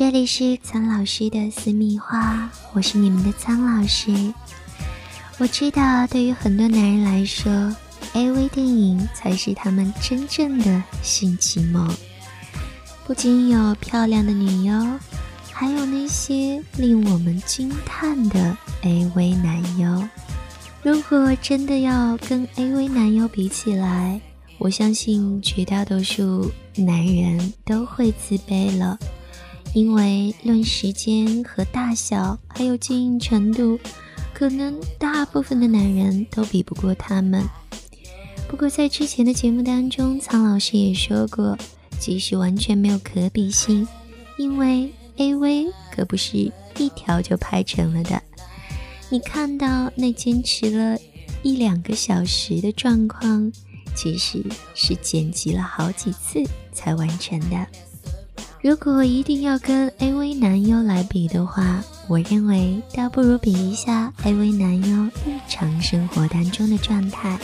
这里是苍老师的私密话，我是你们的苍老师。我知道，对于很多男人来说，AV 电影才是他们真正的性启蒙。不仅有漂亮的女优，还有那些令我们惊叹的 AV 男优。如果真的要跟 AV 男优比起来，我相信绝大多数男人都会自卑了。因为论时间和大小，还有经营程度，可能大部分的男人都比不过他们。不过在之前的节目当中，苍老师也说过，即使完全没有可比性，因为 AV 可不是一条就拍成了的。你看到那坚持了一两个小时的状况，其实是剪辑了好几次才完成的。如果一定要跟 AV 男优来比的话，我认为倒不如比一下 AV 男优日常生活当中的状态。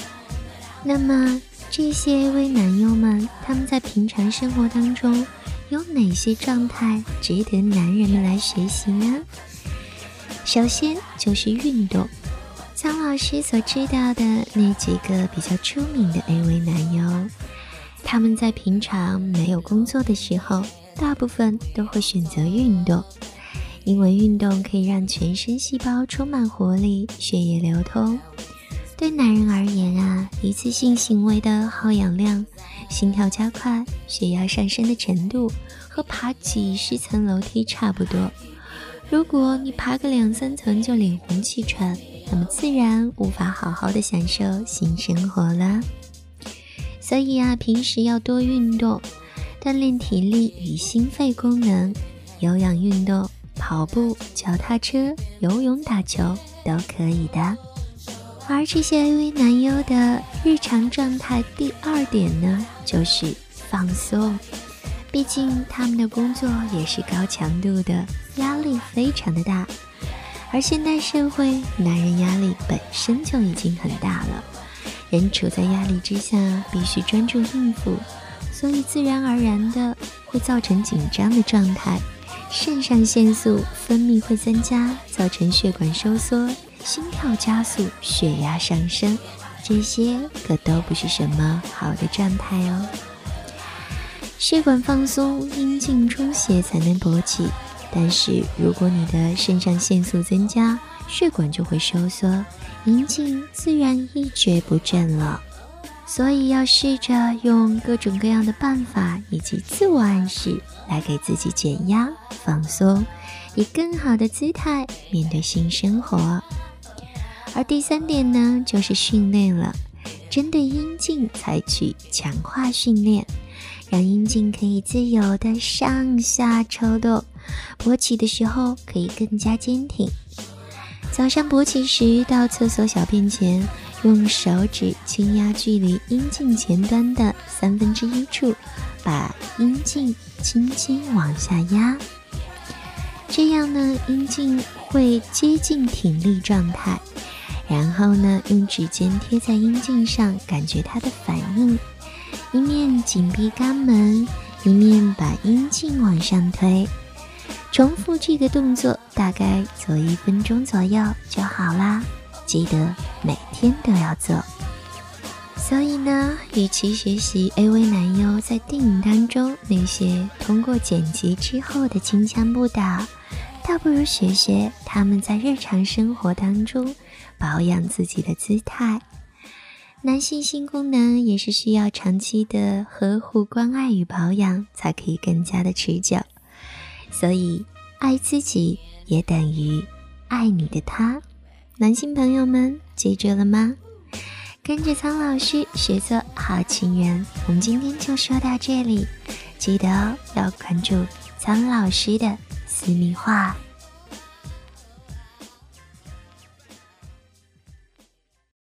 那么这些 AV 男优们，他们在平常生活当中有哪些状态值得男人们来学习呢？首先就是运动。苍老师所知道的那几个比较出名的 AV 男优，他们在平常没有工作的时候。大部分都会选择运动，因为运动可以让全身细胞充满活力，血液流通。对男人而言啊，一次性行为的耗氧量、心跳加快、血压上升的程度，和爬几十层楼梯差不多。如果你爬个两三层就脸红气喘，那么自然无法好好的享受性生活了。所以啊，平时要多运动。锻炼体力与心肺功能，有氧运动、跑步、脚踏车、游泳、打球都可以的。而这些 AV 男优的日常状态，第二点呢，就是放松。毕竟他们的工作也是高强度的，压力非常的大。而现代社会，男人压力本身就已经很大了，人处在压力之下，必须专注应付。所以自然而然的会造成紧张的状态，肾上腺素分泌会增加，造成血管收缩、心跳加速、血压上升，这些可都不是什么好的状态哦。血管放松，阴茎充血才能勃起，但是如果你的肾上腺素增加，血管就会收缩，阴茎自然一蹶不振了。所以要试着用各种各样的办法以及自我暗示来给自己减压、放松，以更好的姿态面对新生活。而第三点呢，就是训练了，针对阴茎采取强化训练，让阴茎可以自由的上下抽动，勃起的时候可以更加坚挺。早上勃起时，到厕所小便前。用手指轻压距离阴茎前端的三分之一处，把阴茎轻轻往下压，这样呢，阴茎会接近挺立状态。然后呢，用指尖贴在阴茎上，感觉它的反应，一面紧闭肛门，一面把阴茎往上推。重复这个动作，大概做一分钟左右就好啦。记得每天都要做。所以呢，与其学习 AV 男优在电影当中那些通过剪辑之后的清腔不倒，倒不如学学他们在日常生活当中保养自己的姿态。男性性功能也是需要长期的呵护、关爱与保养，才可以更加的持久。所以，爱自己也等于爱你的他。男性朋友们，记住了吗？跟着苍老师学做好情人，我们今天就说到这里。记得要关注苍老师的私密话。